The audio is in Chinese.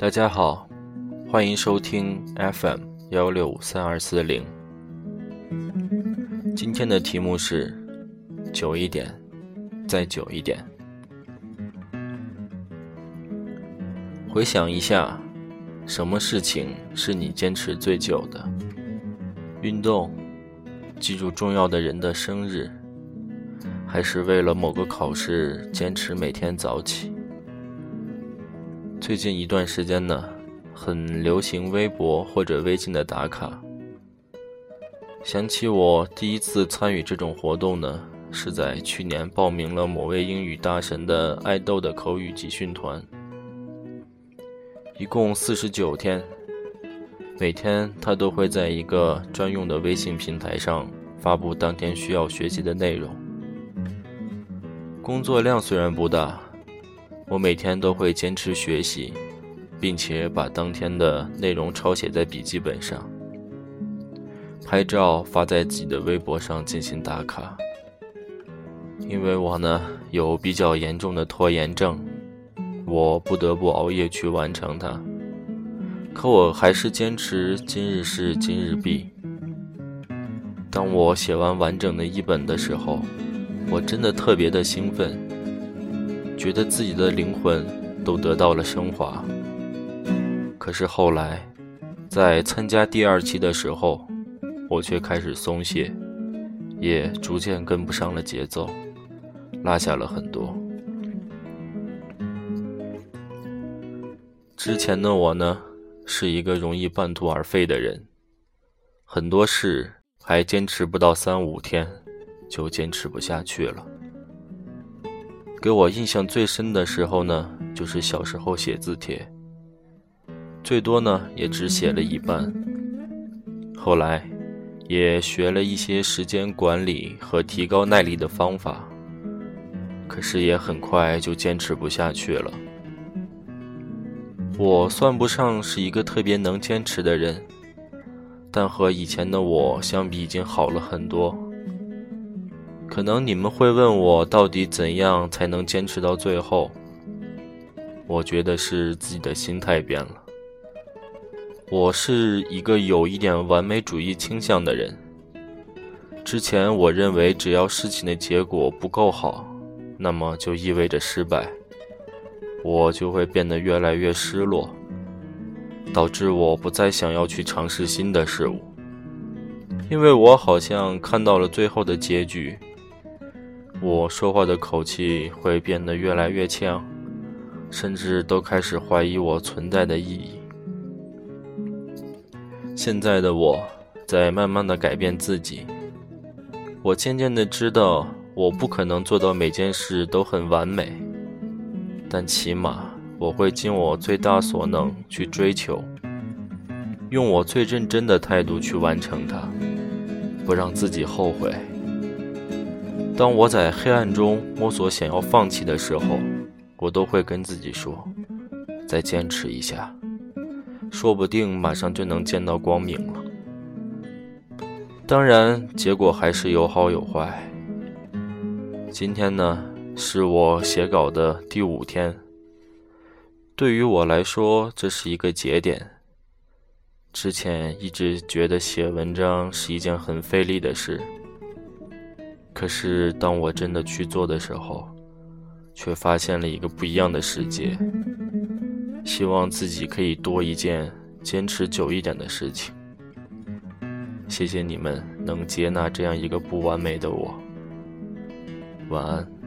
大家好，欢迎收听 FM 幺六三二四零。今天的题目是久一点，再久一点。回想一下，什么事情是你坚持最久的？运动，记住重要的人的生日，还是为了某个考试坚持每天早起？最近一段时间呢，很流行微博或者微信的打卡。想起我第一次参与这种活动呢，是在去年报名了某位英语大神的爱豆的口语集训团，一共四十九天，每天他都会在一个专用的微信平台上发布当天需要学习的内容。工作量虽然不大。我每天都会坚持学习，并且把当天的内容抄写在笔记本上，拍照发在自己的微博上进行打卡。因为我呢有比较严重的拖延症，我不得不熬夜去完成它。可我还是坚持今日事今日毕。当我写完完整的一本的时候，我真的特别的兴奋。觉得自己的灵魂都得到了升华。可是后来，在参加第二期的时候，我却开始松懈，也逐渐跟不上了节奏，落下了很多。之前的我呢，是一个容易半途而废的人，很多事还坚持不到三五天，就坚持不下去了。给我印象最深的时候呢，就是小时候写字帖，最多呢也只写了一半。后来，也学了一些时间管理和提高耐力的方法，可是也很快就坚持不下去了。我算不上是一个特别能坚持的人，但和以前的我相比，已经好了很多。可能你们会问我，到底怎样才能坚持到最后？我觉得是自己的心态变了。我是一个有一点完美主义倾向的人。之前我认为，只要事情的结果不够好，那么就意味着失败，我就会变得越来越失落，导致我不再想要去尝试新的事物，因为我好像看到了最后的结局。我说话的口气会变得越来越呛，甚至都开始怀疑我存在的意义。现在的我在慢慢的改变自己，我渐渐的知道我不可能做到每件事都很完美，但起码我会尽我最大所能去追求，用我最认真的态度去完成它，不让自己后悔。当我在黑暗中摸索想要放弃的时候，我都会跟自己说：“再坚持一下，说不定马上就能见到光明了。”当然，结果还是有好有坏。今天呢，是我写稿的第五天。对于我来说，这是一个节点。之前一直觉得写文章是一件很费力的事。可是，当我真的去做的时候，却发现了一个不一样的世界。希望自己可以多一件坚持久一点的事情。谢谢你们能接纳这样一个不完美的我。晚安。